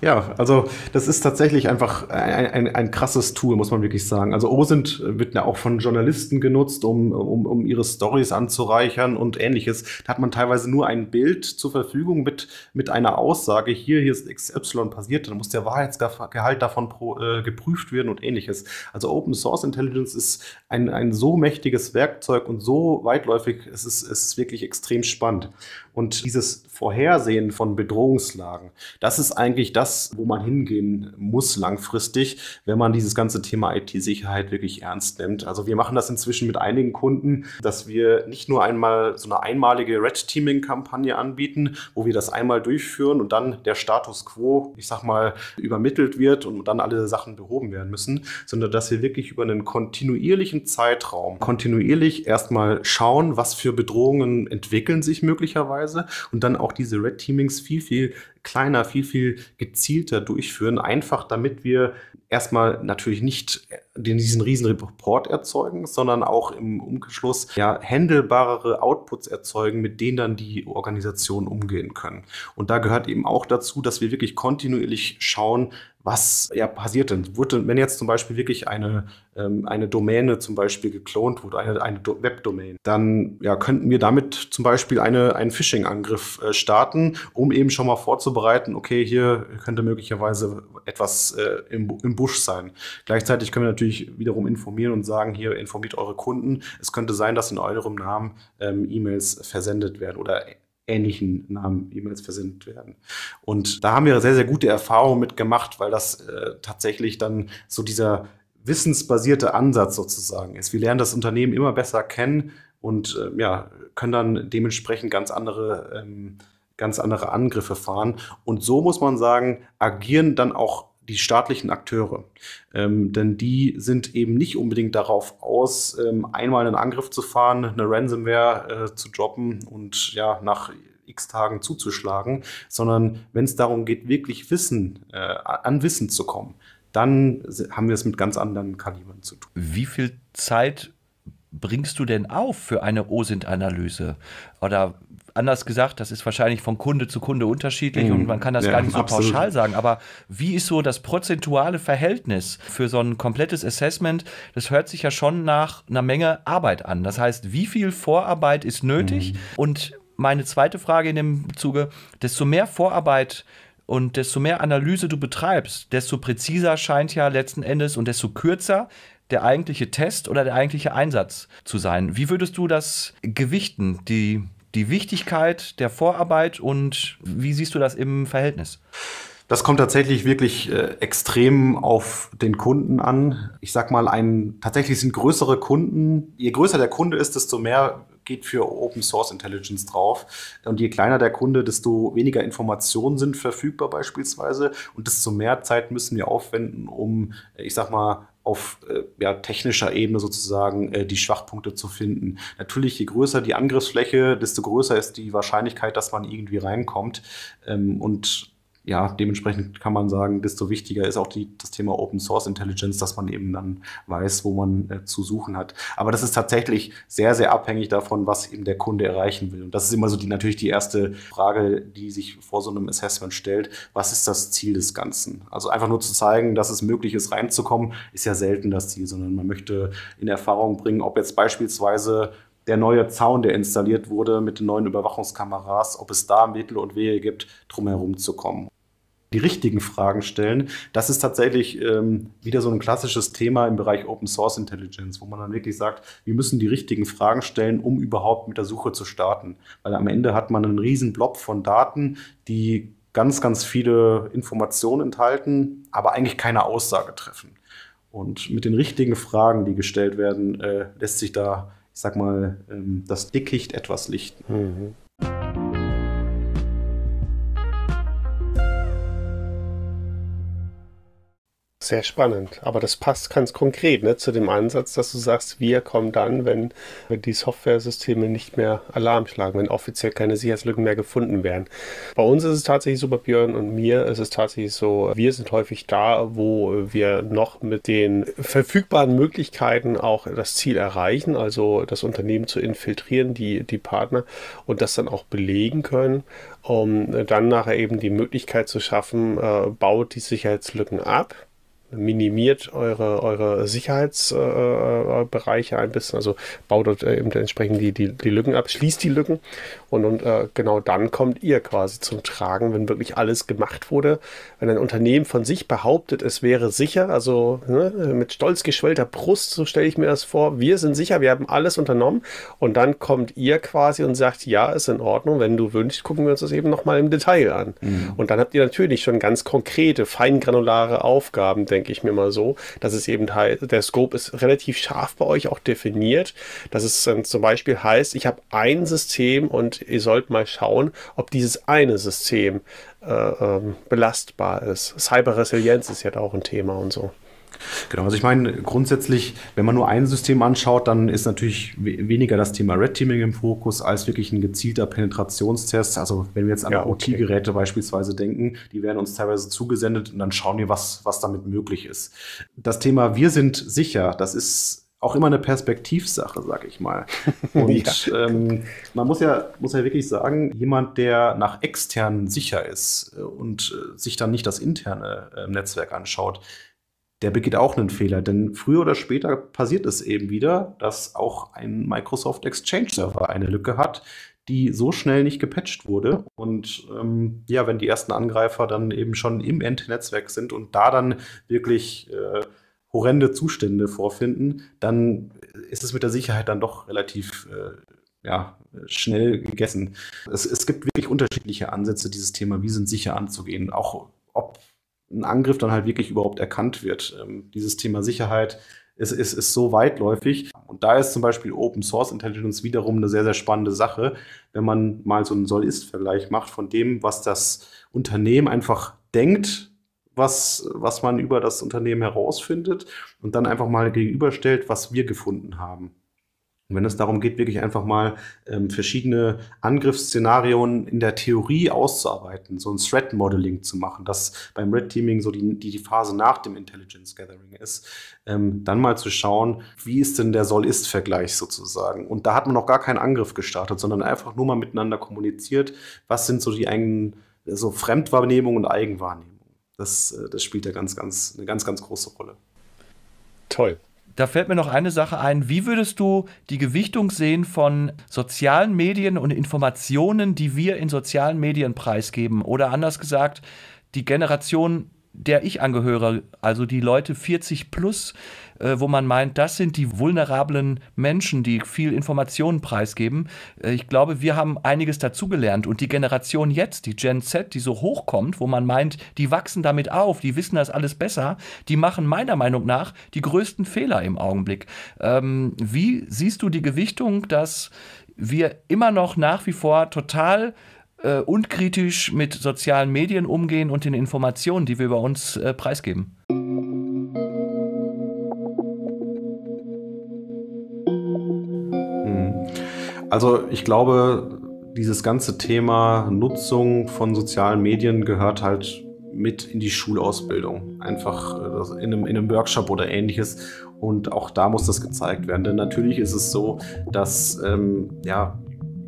Ja, also das ist tatsächlich einfach ein, ein, ein krasses Tool, muss man wirklich sagen. Also OSINT wird ja auch von Journalisten genutzt, um, um, um ihre Stories anzureichern und ähnliches. Da hat man teilweise nur ein Bild zur Verfügung mit, mit einer Aussage, hier, hier ist XY passiert, dann muss der Wahrheitsgehalt davon pro, äh, geprüft werden und ähnliches. Also Open Source Intelligence ist ein, ein so mächtiges Werkzeug und so weitläufig, es ist, es ist wirklich extrem spannend. Und dieses Vorhersehen von Bedrohungslagen, das ist eigentlich das, wo man hingehen muss langfristig, wenn man dieses ganze Thema IT-Sicherheit wirklich ernst nimmt. Also wir machen das inzwischen mit einigen Kunden, dass wir nicht nur einmal so eine einmalige Red Teaming-Kampagne anbieten, wo wir das einmal durchführen und dann der Status quo, ich sag mal, übermittelt wird und dann alle Sachen behoben werden müssen, sondern dass wir wirklich über einen kontinuierlichen Zeitraum kontinuierlich erstmal schauen, was für Bedrohungen entwickeln sich möglicherweise und dann auch diese Red Teamings viel, viel kleiner, viel, viel gezielter durchführen, einfach damit wir erstmal natürlich nicht diesen riesen Report erzeugen, sondern auch im Umgeschluss ja handelbarere Outputs erzeugen, mit denen dann die Organisationen umgehen können. Und da gehört eben auch dazu, dass wir wirklich kontinuierlich schauen, was ja passiert denn? Wurde, wenn jetzt zum Beispiel wirklich eine, ähm, eine Domäne zum Beispiel geklont wurde, eine, eine Webdomain, dann ja, könnten wir damit zum Beispiel eine, einen Phishing-Angriff äh, starten, um eben schon mal vorzubereiten, okay, hier könnte möglicherweise etwas äh, im, im Busch sein. Gleichzeitig können wir natürlich wiederum informieren und sagen, hier informiert eure Kunden. Es könnte sein, dass in eurem Namen ähm, E-Mails versendet werden oder ähnlichen Namen E-Mails versendet werden. Und da haben wir sehr, sehr gute Erfahrungen mit gemacht, weil das äh, tatsächlich dann so dieser wissensbasierte Ansatz sozusagen ist. Wir lernen das Unternehmen immer besser kennen und äh, ja, können dann dementsprechend ganz andere, ähm, ganz andere Angriffe fahren. Und so muss man sagen, agieren dann auch die staatlichen Akteure. Ähm, denn die sind eben nicht unbedingt darauf aus, ähm, einmal einen Angriff zu fahren, eine Ransomware äh, zu droppen und ja, nach x Tagen zuzuschlagen, sondern wenn es darum geht, wirklich Wissen, äh, an Wissen zu kommen, dann haben wir es mit ganz anderen Kalibern zu tun. Wie viel Zeit bringst du denn auf für eine OSINT-Analyse? Oder anders gesagt, das ist wahrscheinlich von Kunde zu Kunde unterschiedlich mm, und man kann das ja, gar nicht so absolut. pauschal sagen. Aber wie ist so das prozentuale Verhältnis für so ein komplettes Assessment? Das hört sich ja schon nach einer Menge Arbeit an. Das heißt, wie viel Vorarbeit ist nötig? Mm. Und meine zweite Frage in dem Zuge, desto mehr Vorarbeit und desto mehr Analyse du betreibst, desto präziser scheint ja letzten Endes und desto kürzer der eigentliche Test oder der eigentliche Einsatz zu sein. Wie würdest du das gewichten, die, die Wichtigkeit der Vorarbeit und wie siehst du das im Verhältnis? Das kommt tatsächlich wirklich äh, extrem auf den Kunden an. Ich sag mal, ein, tatsächlich sind größere Kunden, je größer der Kunde ist, desto mehr geht für Open Source Intelligence drauf. Und je kleiner der Kunde, desto weniger Informationen sind verfügbar beispielsweise und desto mehr Zeit müssen wir aufwenden, um, ich sag mal, auf äh, ja, technischer Ebene sozusagen äh, die Schwachpunkte zu finden. Natürlich, je größer die Angriffsfläche, desto größer ist die Wahrscheinlichkeit, dass man irgendwie reinkommt. Ähm, und ja, dementsprechend kann man sagen, desto wichtiger ist auch die, das Thema Open Source Intelligence, dass man eben dann weiß, wo man äh, zu suchen hat. Aber das ist tatsächlich sehr, sehr abhängig davon, was eben der Kunde erreichen will. Und das ist immer so die, natürlich die erste Frage, die sich vor so einem Assessment stellt. Was ist das Ziel des Ganzen? Also einfach nur zu zeigen, dass es möglich ist, reinzukommen, ist ja selten das Ziel, sondern man möchte in Erfahrung bringen, ob jetzt beispielsweise der neue Zaun, der installiert wurde mit den neuen Überwachungskameras, ob es da Mittel und Wege gibt, drumherum zu kommen die richtigen Fragen stellen. Das ist tatsächlich ähm, wieder so ein klassisches Thema im Bereich Open Source Intelligence, wo man dann wirklich sagt, wir müssen die richtigen Fragen stellen, um überhaupt mit der Suche zu starten. Weil am Ende hat man einen riesen Blob von Daten, die ganz, ganz viele Informationen enthalten, aber eigentlich keine Aussage treffen. Und mit den richtigen Fragen, die gestellt werden, äh, lässt sich da, ich sag mal, ähm, das Dickicht etwas lichten. Mhm. Sehr spannend. Aber das passt ganz konkret ne, zu dem Ansatz, dass du sagst, wir kommen dann, wenn, die Softwaresysteme nicht mehr Alarm schlagen, wenn offiziell keine Sicherheitslücken mehr gefunden werden. Bei uns ist es tatsächlich so, bei Björn und mir ist es tatsächlich so, wir sind häufig da, wo wir noch mit den verfügbaren Möglichkeiten auch das Ziel erreichen, also das Unternehmen zu infiltrieren, die, die Partner und das dann auch belegen können um dann nachher eben die Möglichkeit zu schaffen, äh, baut die Sicherheitslücken ab minimiert eure, eure Sicherheitsbereiche äh, ein bisschen, also baut dort äh, eben entsprechend die, die, die Lücken ab, schließt die Lücken und, und äh, genau dann kommt ihr quasi zum Tragen, wenn wirklich alles gemacht wurde. Wenn ein Unternehmen von sich behauptet, es wäre sicher, also ne, mit stolz geschwellter Brust, so stelle ich mir das vor, wir sind sicher, wir haben alles unternommen und dann kommt ihr quasi und sagt, ja, ist in Ordnung, wenn du wünschst, gucken wir uns das eben nochmal im Detail an. Mhm. Und dann habt ihr natürlich schon ganz konkrete, feingranulare Aufgaben, denke ich mir mal so, dass es eben halt, der Scope ist relativ scharf bei euch auch definiert, dass es dann zum Beispiel heißt, ich habe ein System und ihr sollt mal schauen, ob dieses eine System äh, ähm, belastbar ist. Cyberresilienz ist ja auch ein Thema und so. Genau, also ich meine, grundsätzlich, wenn man nur ein System anschaut, dann ist natürlich weniger das Thema Red Teaming im Fokus als wirklich ein gezielter Penetrationstest. Also wenn wir jetzt an ja, okay. OT-Geräte beispielsweise denken, die werden uns teilweise zugesendet und dann schauen wir, was, was damit möglich ist. Das Thema Wir sind sicher, das ist auch immer eine Perspektivsache, sag ich mal. Und ja. ähm, man muss ja, muss ja wirklich sagen, jemand, der nach extern sicher ist äh, und äh, sich dann nicht das interne äh, Netzwerk anschaut, der begeht auch einen Fehler. Denn früher oder später passiert es eben wieder, dass auch ein Microsoft Exchange Server eine Lücke hat, die so schnell nicht gepatcht wurde. Und ähm, ja, wenn die ersten Angreifer dann eben schon im Endnetzwerk sind und da dann wirklich äh, horrende Zustände vorfinden, dann ist es mit der Sicherheit dann doch relativ äh, ja, schnell gegessen. Es, es gibt wirklich unterschiedliche Ansätze, dieses Thema, wie sind sicher anzugehen, auch ob ein Angriff dann halt wirklich überhaupt erkannt wird. Ähm, dieses Thema Sicherheit ist, ist, ist so weitläufig. Und da ist zum Beispiel Open Source Intelligence wiederum eine sehr, sehr spannende Sache, wenn man mal so einen Soll-Ist-Vergleich macht von dem, was das Unternehmen einfach denkt, was, was man über das Unternehmen herausfindet und dann einfach mal gegenüberstellt, was wir gefunden haben. Und wenn es darum geht, wirklich einfach mal ähm, verschiedene Angriffsszenarien in der Theorie auszuarbeiten, so ein Threat Modeling zu machen, das beim Red Teaming so die, die, die Phase nach dem Intelligence Gathering ist, ähm, dann mal zu schauen, wie ist denn der Soll-Ist-Vergleich sozusagen. Und da hat man noch gar keinen Angriff gestartet, sondern einfach nur mal miteinander kommuniziert, was sind so die eigenen so Fremdwahrnehmung und Eigenwahrnehmung. Das, äh, das spielt ja ganz, ganz, eine ganz, ganz große Rolle. Toll. Da fällt mir noch eine Sache ein. Wie würdest du die Gewichtung sehen von sozialen Medien und Informationen, die wir in sozialen Medien preisgeben? Oder anders gesagt, die Generation der ich angehöre, also die Leute 40 plus, äh, wo man meint, das sind die vulnerablen Menschen, die viel Informationen preisgeben. Äh, ich glaube, wir haben einiges dazugelernt und die Generation jetzt, die Gen Z, die so hochkommt, wo man meint, die wachsen damit auf, die wissen das alles besser, die machen meiner Meinung nach die größten Fehler im Augenblick. Ähm, wie siehst du die Gewichtung, dass wir immer noch nach wie vor total äh, unkritisch mit sozialen Medien umgehen und den Informationen, die wir über uns äh, preisgeben. Hm. Also ich glaube, dieses ganze Thema Nutzung von sozialen Medien gehört halt mit in die Schulausbildung. Einfach äh, in einem, in einem Workshop oder ähnliches. Und auch da muss das gezeigt werden. Denn natürlich ist es so, dass ähm, ja,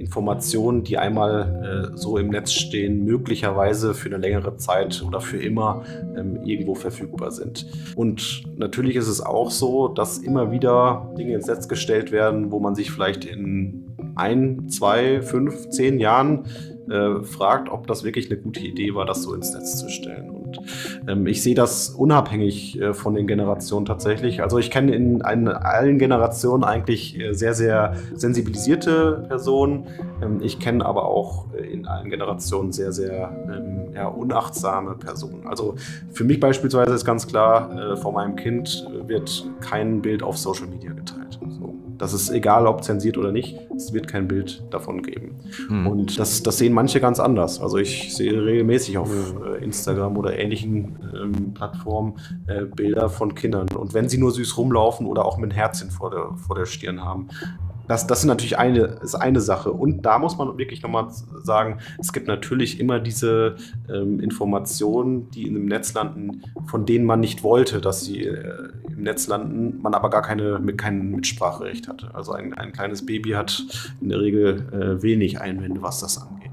Informationen, die einmal äh, so im Netz stehen, möglicherweise für eine längere Zeit oder für immer ähm, irgendwo verfügbar sind. Und natürlich ist es auch so, dass immer wieder Dinge ins Netz gestellt werden, wo man sich vielleicht in ein, zwei, fünf, zehn Jahren äh, fragt, ob das wirklich eine gute Idee war, das so ins Netz zu stellen. Und ähm, ich sehe das unabhängig äh, von den Generationen tatsächlich. Also ich kenne in, in allen Generationen eigentlich äh, sehr, sehr sensibilisierte Personen. Ähm, ich kenne aber auch äh, in allen Generationen sehr, sehr ähm, ja, unachtsame Personen. Also für mich beispielsweise ist ganz klar, äh, vor meinem Kind wird kein Bild auf Social Media geteilt. Das ist egal, ob zensiert oder nicht, es wird kein Bild davon geben. Mhm. Und das, das sehen manche ganz anders. Also ich sehe regelmäßig auf äh, Instagram oder ähnlichen ähm, Plattformen äh, Bilder von Kindern. Und wenn sie nur süß rumlaufen oder auch mit ein Herzchen vor der, vor der Stirn haben, das, das ist natürlich eine, ist eine Sache. Und da muss man wirklich nochmal sagen, es gibt natürlich immer diese ähm, Informationen, die in dem Netz landen, von denen man nicht wollte, dass sie äh, im Netz landen, man aber gar keine, mit, kein Mitspracherecht hatte. Also ein, ein kleines Baby hat in der Regel äh, wenig Einwände, was das angeht.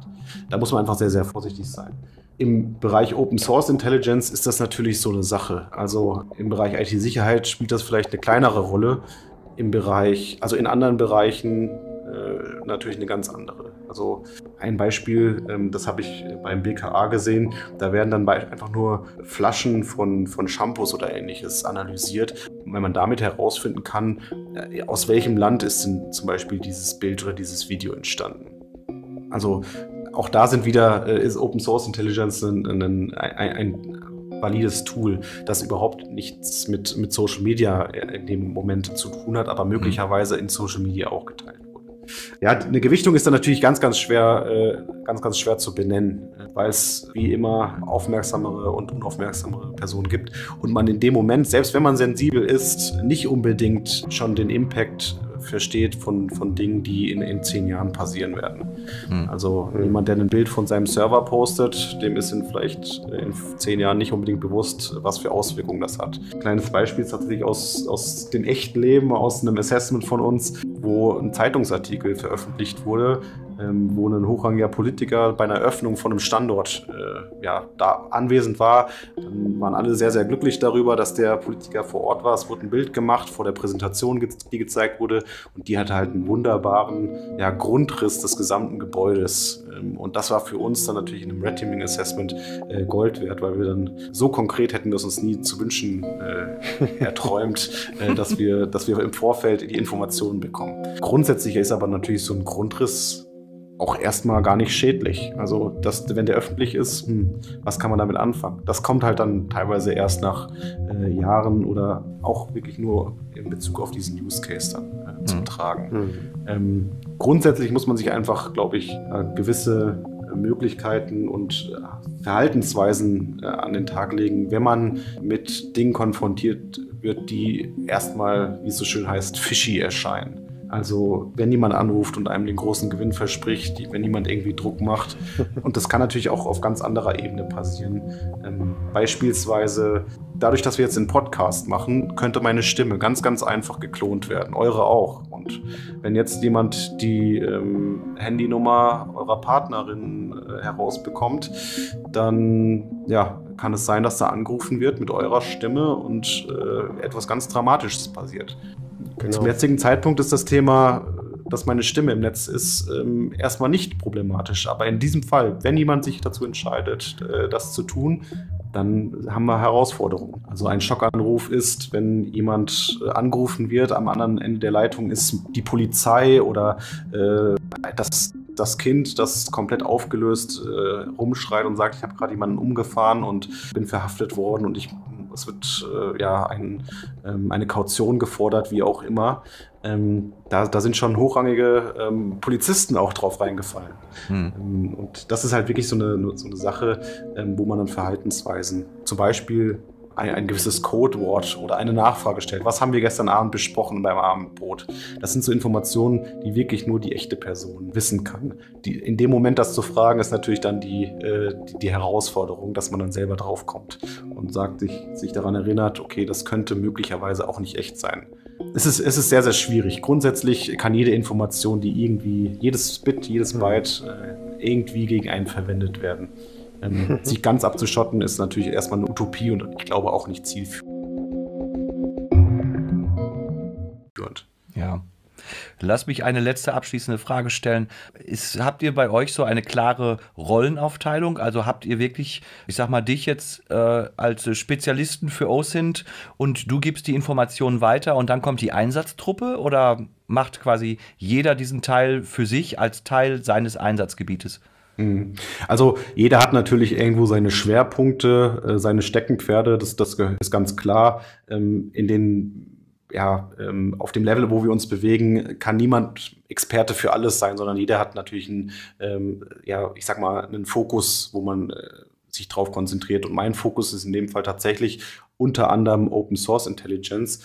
Da muss man einfach sehr, sehr vorsichtig sein. Im Bereich Open Source Intelligence ist das natürlich so eine Sache. Also im Bereich IT-Sicherheit spielt das vielleicht eine kleinere Rolle im Bereich, also in anderen Bereichen äh, natürlich eine ganz andere. Also ein Beispiel, ähm, das habe ich beim BKA gesehen, da werden dann einfach nur Flaschen von, von Shampoos oder ähnliches analysiert. Und wenn man damit herausfinden kann, äh, aus welchem Land ist denn zum Beispiel dieses Bild oder dieses Video entstanden. Also auch da sind wieder, äh, ist Open Source Intelligence ein, ein, ein, ein valides Tool, das überhaupt nichts mit, mit Social Media in dem Moment zu tun hat, aber mhm. möglicherweise in Social Media auch geteilt wurde. Ja, eine Gewichtung ist dann natürlich ganz, ganz schwer, äh, ganz, ganz schwer zu benennen, weil es wie immer aufmerksamere und unaufmerksamere Personen gibt und man in dem Moment, selbst wenn man sensibel ist, nicht unbedingt schon den Impact versteht von, von Dingen, die in, in zehn Jahren passieren werden. Hm. Also jemand, der ein Bild von seinem Server postet, dem ist in vielleicht in zehn Jahren nicht unbedingt bewusst, was für Auswirkungen das hat. Kleines Beispiel ist tatsächlich aus, aus dem echten Leben, aus einem Assessment von uns, wo ein Zeitungsartikel veröffentlicht wurde, ähm, wo ein hochrangiger Politiker bei einer Öffnung von einem Standort äh, ja, da anwesend war. Dann waren alle sehr, sehr glücklich darüber, dass der Politiker vor Ort war. Es wurde ein Bild gemacht vor der Präsentation, die gezeigt wurde. Und die hatte halt einen wunderbaren ja, Grundriss des gesamten Gebäudes. Ähm, und das war für uns dann natürlich in einem Red Teaming Assessment äh, Gold wert, weil wir dann so konkret hätten wir es uns nie zu wünschen äh, erträumt, äh, dass, wir, dass wir im Vorfeld die Informationen bekommen. Grundsätzlich ist aber natürlich so ein Grundriss auch erstmal gar nicht schädlich. Also, das, wenn der öffentlich ist, hm, was kann man damit anfangen? Das kommt halt dann teilweise erst nach äh, Jahren oder auch wirklich nur in Bezug auf diesen Use Case dann äh, zum mhm. Tragen. Mhm. Ähm, grundsätzlich muss man sich einfach, glaube ich, äh, gewisse Möglichkeiten und äh, Verhaltensweisen äh, an den Tag legen, wenn man mit Dingen konfrontiert wird, die erstmal, wie es so schön heißt, fishy erscheinen. Also wenn jemand anruft und einem den großen Gewinn verspricht, wenn jemand irgendwie Druck macht. Und das kann natürlich auch auf ganz anderer Ebene passieren. Ähm, beispielsweise dadurch, dass wir jetzt einen Podcast machen, könnte meine Stimme ganz, ganz einfach geklont werden. Eure auch. Und wenn jetzt jemand die ähm, Handynummer eurer Partnerin äh, herausbekommt, dann ja, kann es sein, dass da angerufen wird mit eurer Stimme und äh, etwas ganz Dramatisches passiert. Genau. Zum jetzigen Zeitpunkt ist das Thema, dass meine Stimme im Netz ist, ähm, erstmal nicht problematisch. Aber in diesem Fall, wenn jemand sich dazu entscheidet, äh, das zu tun, dann haben wir Herausforderungen. Also ein Schockanruf ist, wenn jemand äh, angerufen wird, am anderen Ende der Leitung ist die Polizei oder äh, das, das Kind, das komplett aufgelöst äh, rumschreit und sagt, ich habe gerade jemanden umgefahren und bin verhaftet worden und ich es wird äh, ja ein, ähm, eine Kaution gefordert, wie auch immer. Ähm, da, da, sind schon hochrangige ähm, Polizisten auch drauf reingefallen. Hm. Ähm, und das ist halt wirklich so eine, so eine Sache, ähm, wo man dann Verhaltensweisen, zum Beispiel ein, ein gewisses Codewort oder eine Nachfrage stellt. Was haben wir gestern Abend besprochen beim Abendbrot? Das sind so Informationen, die wirklich nur die echte Person wissen kann. Die, in dem Moment das zu fragen, ist natürlich dann die, äh, die, die, Herausforderung, dass man dann selber draufkommt und sagt, sich, sich daran erinnert, okay, das könnte möglicherweise auch nicht echt sein. Es ist, es ist sehr, sehr schwierig. Grundsätzlich kann jede Information, die irgendwie, jedes Bit, jedes Byte äh, irgendwie gegen einen verwendet werden. Ähm, sich ganz abzuschotten ist natürlich erstmal eine Utopie und ich glaube auch nicht zielführend. Ja. Lass mich eine letzte abschließende Frage stellen. Ist, habt ihr bei euch so eine klare Rollenaufteilung? Also habt ihr wirklich, ich sag mal, dich jetzt äh, als Spezialisten für OSINT und du gibst die Informationen weiter und dann kommt die Einsatztruppe oder macht quasi jeder diesen Teil für sich als Teil seines Einsatzgebietes? Mhm. Also jeder hat natürlich irgendwo seine Schwerpunkte, äh, seine Steckenpferde, das, das ist ganz klar. Ähm, in den ja, ähm, auf dem Level, wo wir uns bewegen, kann niemand Experte für alles sein, sondern jeder hat natürlich einen, ähm, ja, ich sag mal, einen Fokus, wo man äh, sich drauf konzentriert. Und mein Fokus ist in dem Fall tatsächlich unter anderem Open Source Intelligence.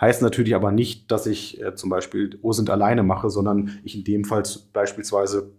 Heißt natürlich aber nicht, dass ich äh, zum Beispiel OSINT alleine mache, sondern ich in dem Fall beispielsweise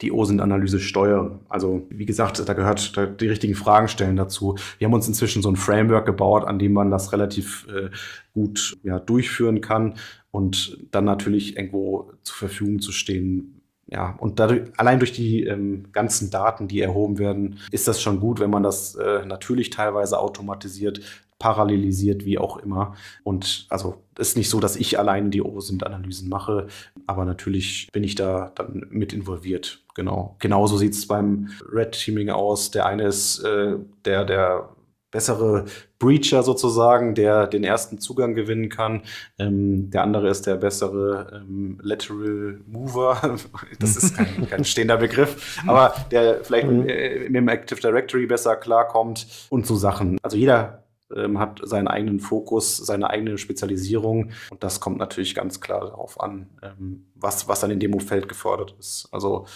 die OSINT-Analyse steuern. Also wie gesagt, da gehört da die richtigen Fragen stellen dazu. Wir haben uns inzwischen so ein Framework gebaut, an dem man das relativ äh, gut ja, durchführen kann und dann natürlich irgendwo zur Verfügung zu stehen. Ja, und dadurch, allein durch die ähm, ganzen Daten, die erhoben werden, ist das schon gut, wenn man das äh, natürlich teilweise automatisiert, parallelisiert, wie auch immer. Und also ist nicht so, dass ich allein die OSINT-Analysen mache, aber natürlich bin ich da dann mit involviert. Genau. Genauso sieht es beim Red Teaming aus. Der eine ist äh, der, der bessere Breacher sozusagen, der den ersten Zugang gewinnen kann. Ähm, der andere ist der bessere ähm, Lateral Mover. Das ist kein, kein stehender Begriff, aber der vielleicht mhm. mit, mit dem Active Directory besser klarkommt und so Sachen. Also jeder ähm, hat seinen eigenen Fokus, seine eigene Spezialisierung. Und das kommt natürlich ganz klar darauf an, ähm, was, was dann in dem Feld gefordert ist. Also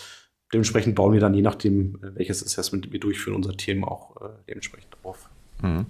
dementsprechend bauen wir dann, je nachdem, äh, welches Assessment wir durchführen, unser Team auch äh, dementsprechend drauf. Mhm.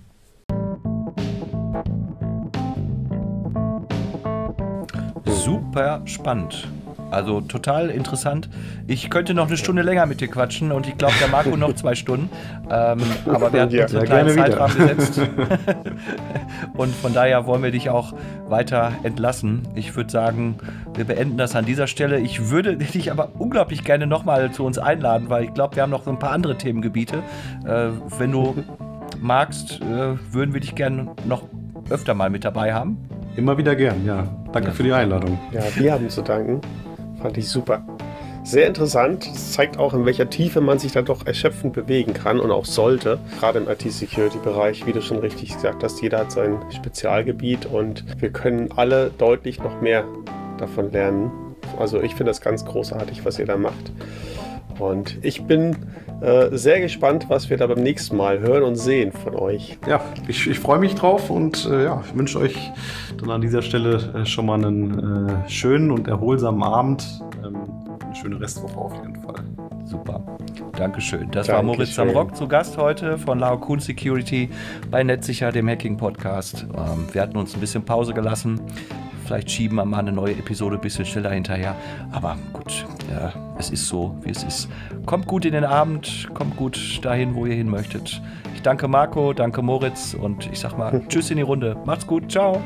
Super spannend. Also total interessant. Ich könnte noch eine Stunde länger mit dir quatschen und ich glaube, der Marco noch zwei Stunden. Ähm, aber wir hatten ja, uns einen kleinen Zeitrahmen gesetzt. und von daher wollen wir dich auch weiter entlassen. Ich würde sagen, wir beenden das an dieser Stelle. Ich würde dich aber unglaublich gerne nochmal zu uns einladen, weil ich glaube, wir haben noch so ein paar andere Themengebiete. Äh, wenn du magst, äh, würden wir dich gerne noch öfter mal mit dabei haben. Immer wieder gern, ja. Danke ja. für die Einladung. Ja, wir haben zu danken. Fand ich super. Sehr interessant. Es zeigt auch, in welcher Tiefe man sich da doch erschöpfend bewegen kann und auch sollte. Gerade im IT-Security-Bereich, wie du schon richtig gesagt hast, jeder hat sein Spezialgebiet und wir können alle deutlich noch mehr davon lernen. Also ich finde das ganz großartig, was ihr da macht. Und ich bin äh, sehr gespannt, was wir da beim nächsten Mal hören und sehen von euch. Ja, ich, ich freue mich drauf und äh, ja, ich wünsche euch dann an dieser Stelle äh, schon mal einen äh, schönen und erholsamen Abend. Ähm, eine schöne Restwoche auf jeden Fall. Super. Dankeschön. Das Dankeschön. war Moritz Samrock zu Gast heute von Lao Kuhn Security bei Netzsicher, dem Hacking Podcast. Ähm, wir hatten uns ein bisschen Pause gelassen vielleicht schieben wir mal eine neue Episode ein bisschen schneller hinterher. Aber gut, ja, es ist so, wie es ist. Kommt gut in den Abend, kommt gut dahin, wo ihr hin möchtet. Ich danke Marco, danke Moritz und ich sag mal Tschüss in die Runde. Macht's gut, ciao.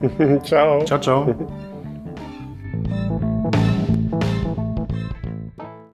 ciao. Ciao, ciao.